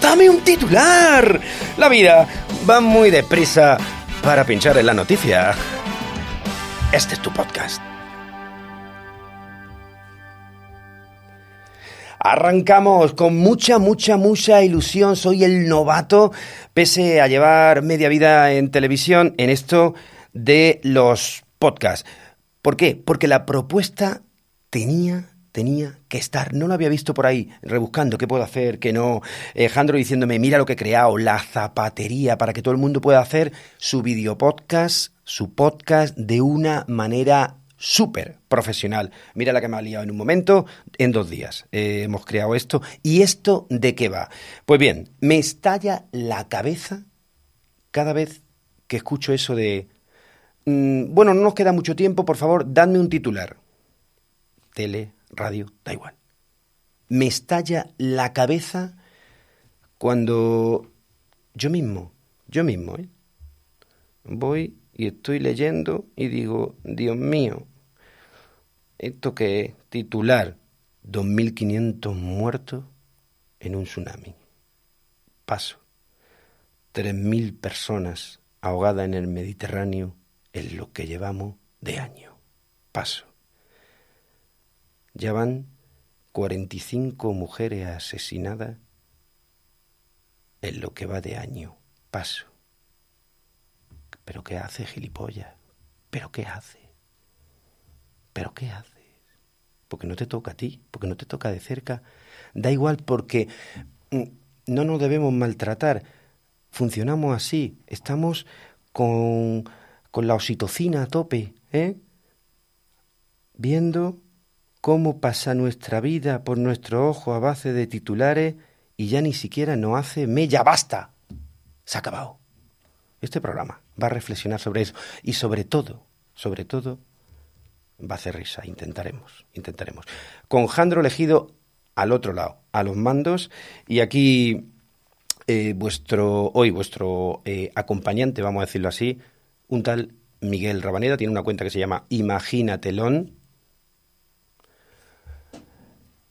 ¡Dame un titular! La vida va muy deprisa para pinchar en la noticia. Este es tu podcast. Arrancamos con mucha, mucha, mucha ilusión. Soy el novato, pese a llevar media vida en televisión, en esto de los podcasts. ¿Por qué? Porque la propuesta tenía tenía que estar. No lo había visto por ahí, rebuscando qué puedo hacer, qué no. Alejandro diciéndome, mira lo que he creado, la zapatería, para que todo el mundo pueda hacer su video podcast, su podcast de una manera súper profesional. Mira la que me ha liado en un momento, en dos días. Eh, hemos creado esto. ¿Y esto de qué va? Pues bien, me estalla la cabeza cada vez que escucho eso de... Mm, bueno, no nos queda mucho tiempo, por favor, dadme un titular. Tele, radio, da igual. Me estalla la cabeza cuando yo mismo, yo mismo, ¿eh? voy y estoy leyendo y digo, Dios mío, ¿esto qué es? Titular, 2.500 muertos en un tsunami. Paso. 3.000 personas ahogadas en el Mediterráneo en lo que llevamos de año. Paso. Ya van 45 mujeres asesinadas en lo que va de año. Paso. ¿Pero qué hace, gilipollas? ¿Pero qué hace? ¿Pero qué haces? Porque no te toca a ti, porque no te toca de cerca. Da igual porque mm, no nos debemos maltratar. Funcionamos así. Estamos con, con la oxitocina a tope, ¿eh? Viendo cómo pasa nuestra vida por nuestro ojo a base de titulares y ya ni siquiera no hace mella, basta. Se ha acabado. Este programa va a reflexionar sobre eso y sobre todo, sobre todo, va a hacer risa. Intentaremos, intentaremos. Con Jandro elegido al otro lado, a los mandos y aquí eh, vuestro, hoy vuestro eh, acompañante, vamos a decirlo así, un tal Miguel Rabaneda, tiene una cuenta que se llama Imagínatelón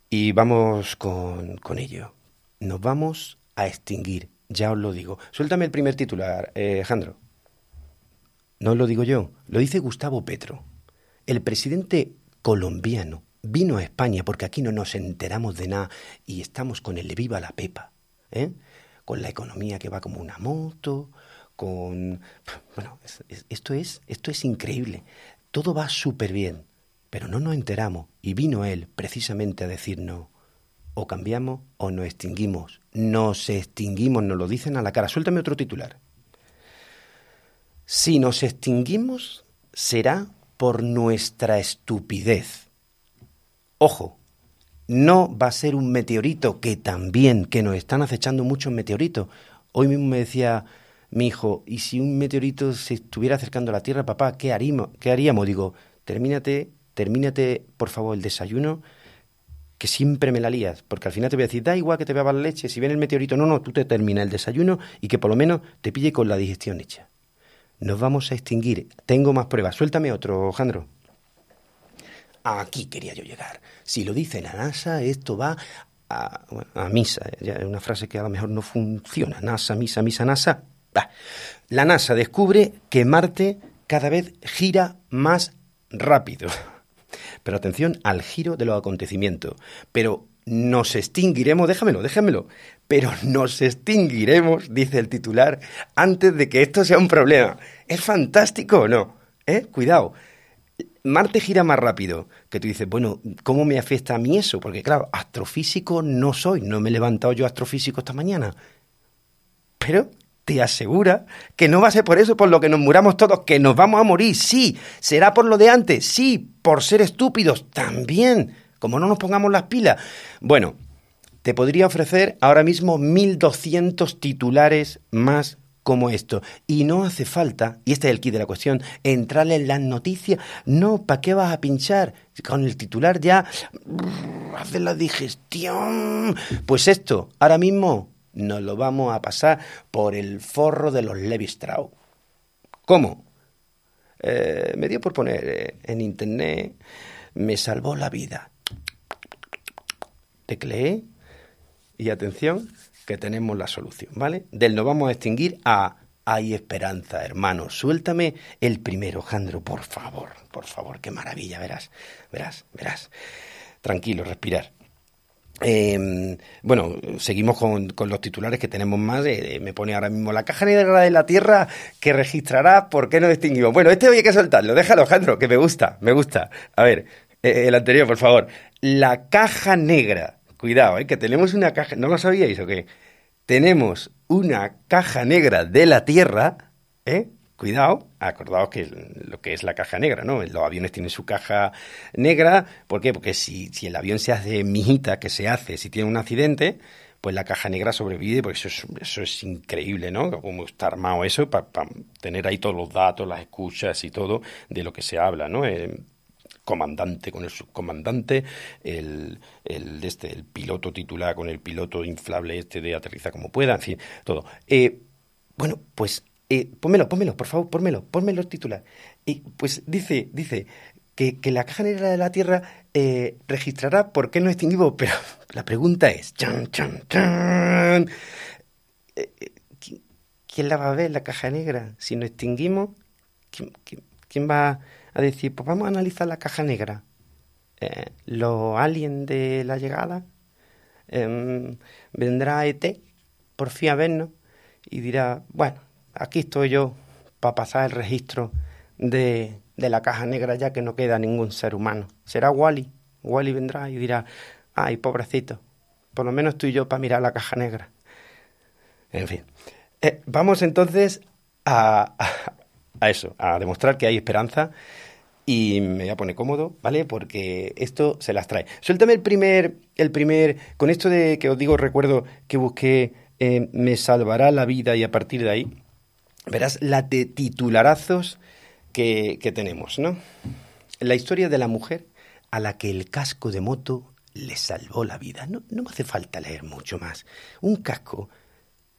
y vamos con, con ello. Nos vamos a extinguir, ya os lo digo. Suéltame el primer titular, eh, Alejandro. No lo digo yo, lo dice Gustavo Petro. El presidente colombiano vino a España porque aquí no nos enteramos de nada y estamos con el viva la pepa, ¿eh? con la economía que va como una moto, con... Bueno, esto es, esto es increíble. Todo va súper bien. Pero no nos enteramos y vino él precisamente a decirnos, o cambiamos o nos extinguimos. Nos extinguimos, nos lo dicen a la cara. Suéltame otro titular. Si nos extinguimos, será por nuestra estupidez. Ojo, no va a ser un meteorito, que también, que nos están acechando muchos meteoritos. Hoy mismo me decía mi hijo, ¿y si un meteorito se estuviera acercando a la Tierra, papá, qué haríamos? ¿Qué? Digo, termínate termínate, por favor, el desayuno, que siempre me la lías, porque al final te voy a decir, da igual que te bebas leche, si viene el meteorito, no, no, tú te terminas el desayuno y que por lo menos te pille con la digestión hecha. Nos vamos a extinguir. Tengo más pruebas. Suéltame otro, Jandro. Aquí quería yo llegar. Si lo dice la NASA, esto va a, a misa. Es una frase que a lo mejor no funciona. NASA, misa, misa, NASA. La NASA descubre que Marte cada vez gira más rápido. Pero atención al giro de los acontecimientos. Pero nos extinguiremos, déjamelo, déjamelo, pero nos extinguiremos, dice el titular, antes de que esto sea un problema. ¿Es fantástico o no? ¿Eh? Cuidado. Marte gira más rápido, que tú dices, bueno, ¿cómo me afecta a mí eso? Porque claro, astrofísico no soy, no me he levantado yo astrofísico esta mañana. Pero te asegura que no va a ser por eso por lo que nos muramos todos, que nos vamos a morir, sí, será por lo de antes, sí, por ser estúpidos, también, como no nos pongamos las pilas. Bueno, te podría ofrecer ahora mismo 1200 titulares más como esto. Y no hace falta, y este es el kit de la cuestión, entrarle en las noticias. No, ¿para qué vas a pinchar? Con el titular ya hace la digestión. Pues esto, ahora mismo nos lo vamos a pasar por el forro de los Levi Strauss. ¿Cómo? Eh, me dio por poner eh, en internet, me salvó la vida. Tecleé y atención, que tenemos la solución, ¿vale? Del no vamos a extinguir a hay esperanza, hermano. Suéltame el primero, Jandro, por favor, por favor, qué maravilla, verás, verás, verás. Tranquilo, respirar. Em, bueno, seguimos con, los titulares que tenemos más. Eh, me pone ahora mismo la caja negra de la Tierra que registrará por qué no distinguimos. Bueno, este hay que soltarlo. Déjalo, Jandro, que me gusta, me gusta. A ver, eh, el anterior, por favor. La caja negra Cuidado, ¿eh? que tenemos una caja, ¿no lo sabíais o qué? Tenemos una caja negra de la Tierra, ¿eh? Cuidado, acordaos que lo que es la caja negra, ¿no? Los aviones tienen su caja negra, ¿por qué? Porque si, si el avión se hace mijita, que se hace, si tiene un accidente, pues la caja negra sobrevive, porque eso es, eso es increíble, ¿no? Cómo está armado eso para tener ahí todos los datos, las escuchas y todo de lo que se habla, ¿no? Eh, comandante con el subcomandante, el, el, este, el piloto titular con el piloto inflable este de aterriza como pueda, en fin, todo. Eh, bueno, pues eh, pónmelo, por favor, pónmelo, pónmelo el titular. Y pues dice, dice que, que la caja negra de la Tierra eh, registrará por qué no extinguimos, pero la pregunta es, chan, chan, chan, eh, eh, ¿quién la va a ver la caja negra? Si no extinguimos, ¿quién, quién, va a decir, pues vamos a analizar la caja negra. Los aliens de la llegada, eh, vendrá ET por fin a vernos y dirá, bueno, aquí estoy yo para pasar el registro de, de la caja negra ya que no queda ningún ser humano. Será Wally. Wally vendrá y dirá, ay, pobrecito, por lo menos estoy yo para mirar la caja negra. En fin. Eh, vamos entonces a, a eso, a demostrar que hay esperanza y me voy a poner cómodo, ¿vale? Porque esto se las trae. Suéltame el primer, el primer, con esto de que os digo, recuerdo que busqué eh, Me salvará la vida y a partir de ahí, verás la de titularazos que, que tenemos, ¿no? La historia de la mujer a la que el casco de moto le salvó la vida. No, no me hace falta leer mucho más. Un casco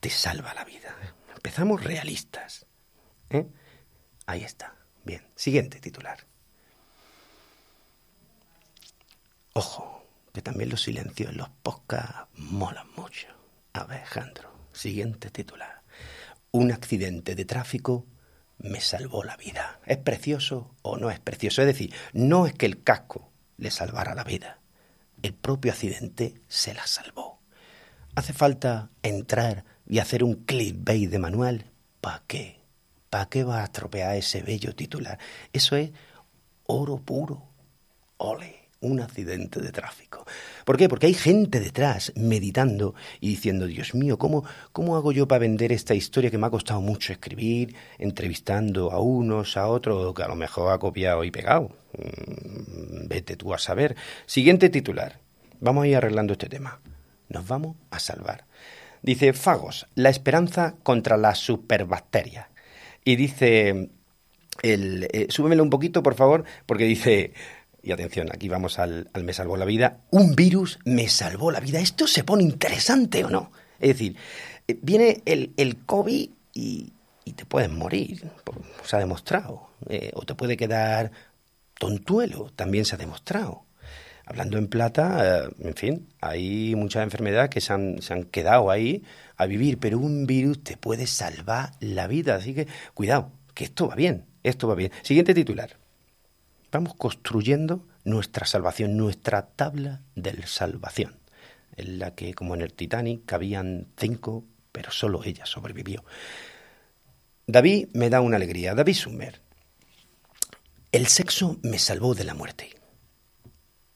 te salva la vida. Empezamos realistas. ¿eh? Ahí está. Bien. Siguiente titular. Ojo, que también los silencios en los podcasts molan mucho. Alejandro, siguiente titular. Un accidente de tráfico me salvó la vida. ¿Es precioso o no es precioso? Es decir, no es que el casco le salvara la vida. El propio accidente se la salvó. ¿Hace falta entrar y hacer un clickbait de manual? ¿Para qué? ¿Para qué va a estropear ese bello titular? Eso es oro puro. Ole un accidente de tráfico. ¿Por qué? Porque hay gente detrás meditando y diciendo, Dios mío, ¿cómo, ¿cómo hago yo para vender esta historia que me ha costado mucho escribir, entrevistando a unos, a otros, que a lo mejor ha copiado y pegado? Mm, vete tú a saber. Siguiente titular. Vamos a ir arreglando este tema. Nos vamos a salvar. Dice Fagos, la esperanza contra las superbacterias. Y dice, el, eh, súbemelo un poquito, por favor, porque dice y atención, aquí vamos al, me salvó la vida, un virus me salvó la vida. ¿Esto se pone interesante o no? Es decir, eh, viene el, el COVID y, te puedes morir, se ha demostrado. Eh, o te puede quedar tontuelo, también se ha demostrado. Hablando en plata, eh, en fin, hay muchas enfermedades que se han, se han quedado ahí a vivir, pero un virus te puede salvar la vida. Así que cuidado, que esto va bien, esto va bien. Siguiente titular vamos construyendo nuestra salvación, nuestra tabla de salvación, en la que, como en el Titanic, cabían cinco, pero solo ella sobrevivió. David me da una alegría. David Sumer. El sexo me salvó de la muerte.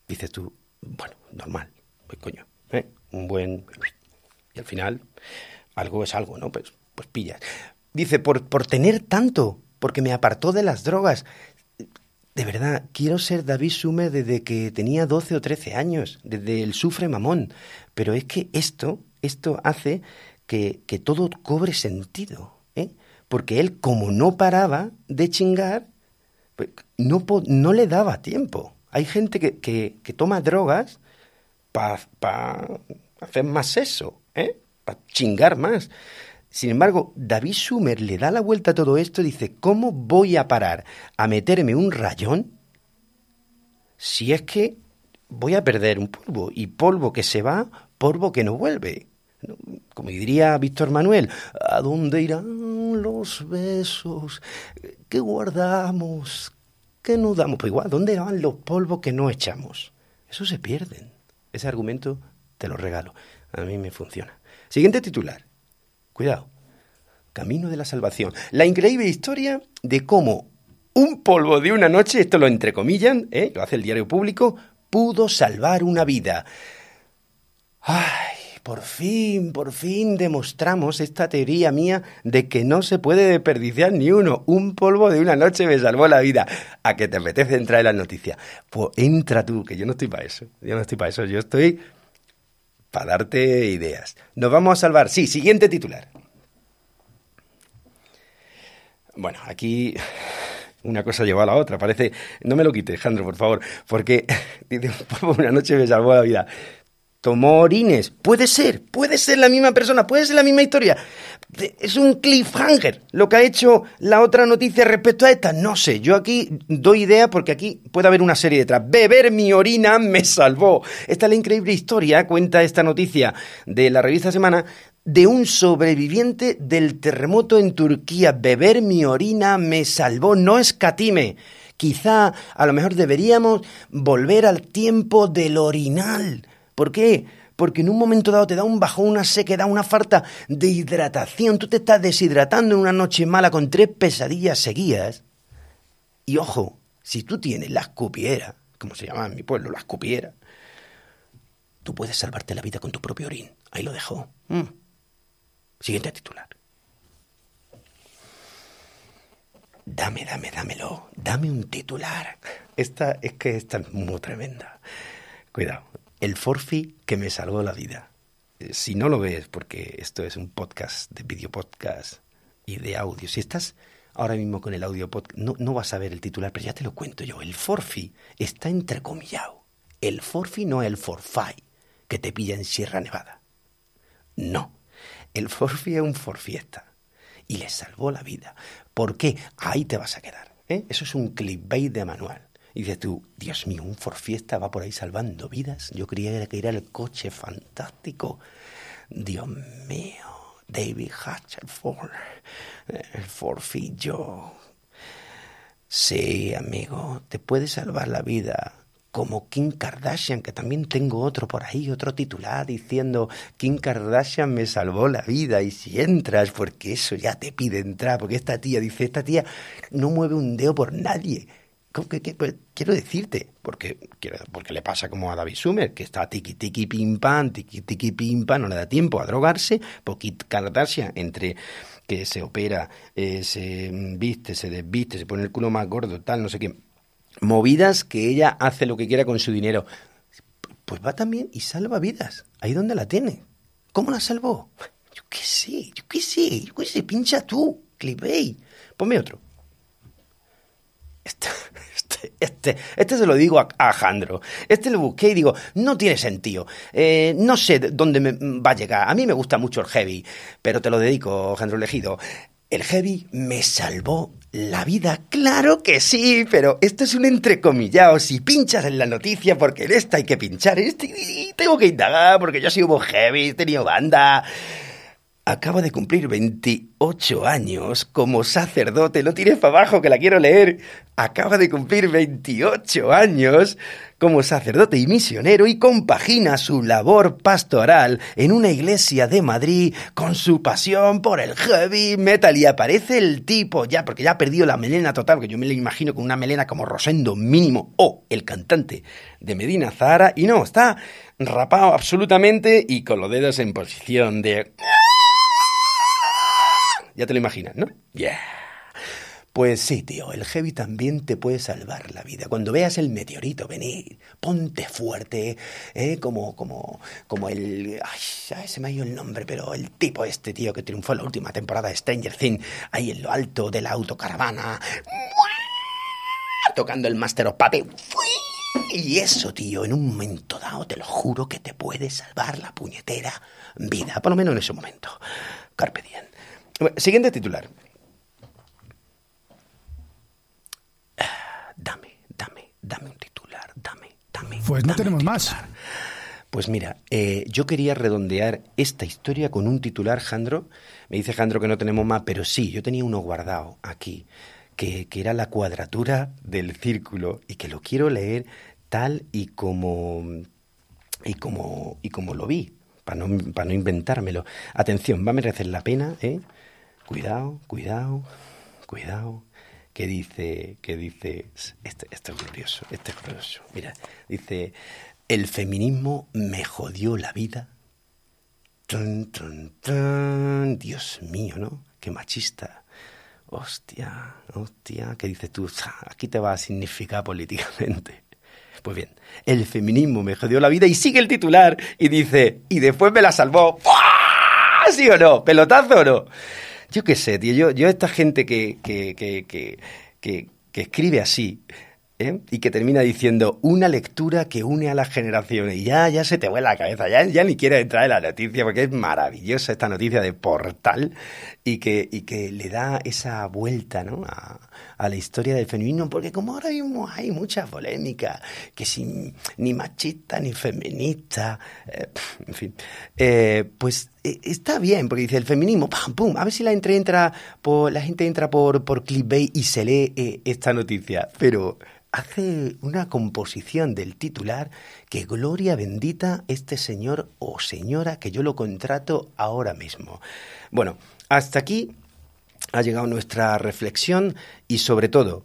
Dices tú, bueno, normal, pues coño, ¿eh? un buen... Y al final, algo es algo, ¿no? Pues, pues pillas. Dice, por, por tener tanto, porque me apartó de las drogas. De verdad, quiero ser David Sumer desde que tenía 12 o 13 años, desde el sufre mamón. Pero es que esto, esto hace que, que todo cobre sentido, ¿eh? Porque él, como no paraba de chingar, pues, no, no le daba tiempo. Hay gente que, que, toma drogas para hacer más eso, ¿eh? para chingar más. Sin embargo, David Sumer le da la vuelta a todo esto y dice, ¿cómo voy a parar a meterme un rayón si es que voy a perder un polvo? Y polvo que se va, polvo que no vuelve. Como diría Víctor Manuel, ¿a dónde irán los besos que guardamos, que no damos? Pues igual, ¿dónde van los polvos que no echamos? Eso se pierden. Ese argumento te lo regalo. A mí me funciona. Siguiente titular. Cuidado. Camino de la salvación. La increíble historia de cómo un polvo de una noche, esto lo entrecomillan, ¿eh? lo hace el diario público, pudo salvar una vida. Ay, por fin, por fin demostramos esta teoría mía de que no se puede desperdiciar ni uno. Un polvo de una noche me salvó la vida. ¿A que te apetece entrar en las noticias? Pues entra tú, que yo no estoy para eso. Yo no estoy para eso. Yo estoy para darte ideas. Nos vamos a salvar. Sí, siguiente titular. Bueno, aquí una cosa lleva a la otra. Parece. No me lo quites, Alejandro, por favor. Porque dice, una noche me salvó la vida. Tomó orines. Puede ser, puede ser la misma persona, puede ser la misma historia. Es un cliffhanger lo que ha hecho la otra noticia respecto a esta. No sé, yo aquí doy idea porque aquí puede haber una serie detrás. Beber mi orina me salvó. Esta es la increíble historia, cuenta esta noticia de la revista Semana, de un sobreviviente del terremoto en Turquía. Beber mi orina me salvó, no escatime. Quizá a lo mejor deberíamos volver al tiempo del orinal ¿Por qué? Porque en un momento dado te da un bajón, una sequedad, una falta de hidratación. Tú te estás deshidratando en una noche mala con tres pesadillas seguidas. Y ojo, si tú tienes la escupiera, como se llama en mi pueblo, la escupiera, tú puedes salvarte la vida con tu propio orín. Ahí lo dejo. Mm. Siguiente titular. Dame, dame, dámelo. Dame un titular. Esta es que esta es muy tremenda. Cuidado el forfi que me salvó la vida. Eh, si no lo ves, porque esto es un podcast de video podcast y de audio, si estás ahora mismo con el audio podcast, no, no vas a ver el titular, pero ya te lo cuento yo. El forfi está entrecomillado. El forfi no es el forfai que te pilla en Sierra Nevada. No, el forfi es un forfiesta y le salvó la vida. ¿Por qué? Ahí te vas a quedar. ¿eh? Eso es un clickbait de manual. Y dices tú, Dios mío, un Forfiesta va por ahí salvando vidas. Yo creía que era el coche fantástico. Dios mío, David Hatcherford, el Forfillo. Sí, amigo, te puede salvar la vida como Kim Kardashian, que también tengo otro por ahí, otro titular diciendo Kim Kardashian me salvó la vida y si entras, porque eso ya te pide entrar, porque esta tía dice, esta tía no mueve un dedo por nadie pues, quiero decirte, porque, porque le pasa como a David Sumer, que está tiki tiki pim pam, tiki tiki pim pam, no le da tiempo a drogarse, porque Kardashian entre que se opera, eh, se viste, se desviste, se pone el culo más gordo, tal, no sé qué, movidas que ella hace lo que quiera con su dinero, pues va también y salva vidas, ahí donde la tiene. ¿Cómo la salvó? Yo qué sé, yo qué sé, yo qué sé, pincha tú, clipbait. Ponme otro. Este, este, este, este, se lo digo a, a Jandro. Este lo busqué y digo, no tiene sentido. Eh, no sé dónde me va a llegar. A mí me gusta mucho el heavy, pero te lo dedico, Jandro Elegido. El heavy me salvó la vida. Claro que sí, pero esto es un entrecomillado. Si pinchas en la noticia, porque en esta hay que pinchar, este tengo que indagar, porque yo soy un heavy, he tenido banda. Acaba de cumplir 28 años como sacerdote. Lo tires para abajo que la quiero leer. Acaba de cumplir 28 años como sacerdote y misionero y compagina su labor pastoral en una iglesia de Madrid con su pasión por el heavy metal y aparece el tipo ya porque ya ha perdido la melena total, que yo me lo imagino con una melena como Rosendo mínimo o el cantante de Medina Zara y no, está rapado absolutamente y con los dedos en posición de ya te lo imaginas, ¿no? Yeah. Pues sí, tío, el heavy también te puede salvar la vida. Cuando veas el meteorito venir, ponte fuerte, ¿eh? Como, como, como el... Ay, se me ha ido el nombre, pero el tipo este, tío, que triunfó en la última temporada de Stranger Things, ahí en lo alto de la autocaravana, tocando el Master of Puppet. Y eso, tío, en un momento dado, te lo juro que te puede salvar la puñetera vida, por lo menos en ese momento. Carpe diem. Siguiente titular. Dame, dame, dame un titular, dame, dame. Pues no tenemos más. Pues mira, eh, yo quería redondear esta historia con un titular, Jandro. Me dice Jandro que no tenemos más, pero sí, yo tenía uno guardado aquí, que, que era la cuadratura del círculo y que lo quiero leer tal y como y como y como lo vi, para no, para no inventármelo. Atención, va a merecer la pena, ¿eh? Cuidado, cuidado, cuidado. Que dice, que dice, este, esto es glorioso, este es glorioso. Mira, dice, el feminismo me jodió la vida. Dios mío, ¿no? Qué machista. Hostia, hostia, ¿qué dices tú? Aquí te va a significar políticamente. Pues bien, el feminismo me jodió la vida y sigue el titular y dice, y después me la salvó. ¿Sí o no? ¿Pelotazo o no? Yo qué sé, tío, yo, yo esta gente que, que, que, que, escribe así, ¿eh? y que termina diciendo una lectura que une a las generaciones. Y ya, ya se te vuela la cabeza, ya, ya ni quieres entrar en la noticia porque es maravillosa esta noticia de portal y que, y que le da esa vuelta ¿no? a, a la historia del feminismo, porque como ahora mismo hay mucha polémica, que sin ni machista ni feminista, eh, en fin, eh, pues eh, está bien, porque dice el feminismo, pam, pum, a ver si la, entre, entra por, la gente entra por, por y se lee esta noticia, pero hace una composición del titular que gloria bendita este señor o señora que yo lo contrato ahora mismo. Bueno, hasta aquí ha llegado nuestra reflexión y sobre todo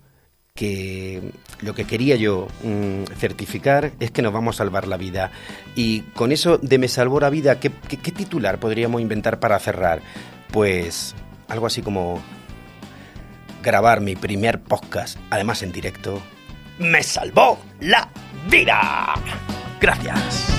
que lo que quería yo mm, certificar es que nos vamos a salvar la vida. Y con eso de me salvó la vida, ¿qué, qué, qué titular podríamos inventar para cerrar? Pues algo así como grabar mi primer podcast, además en directo, me salvó la vida. Gracias.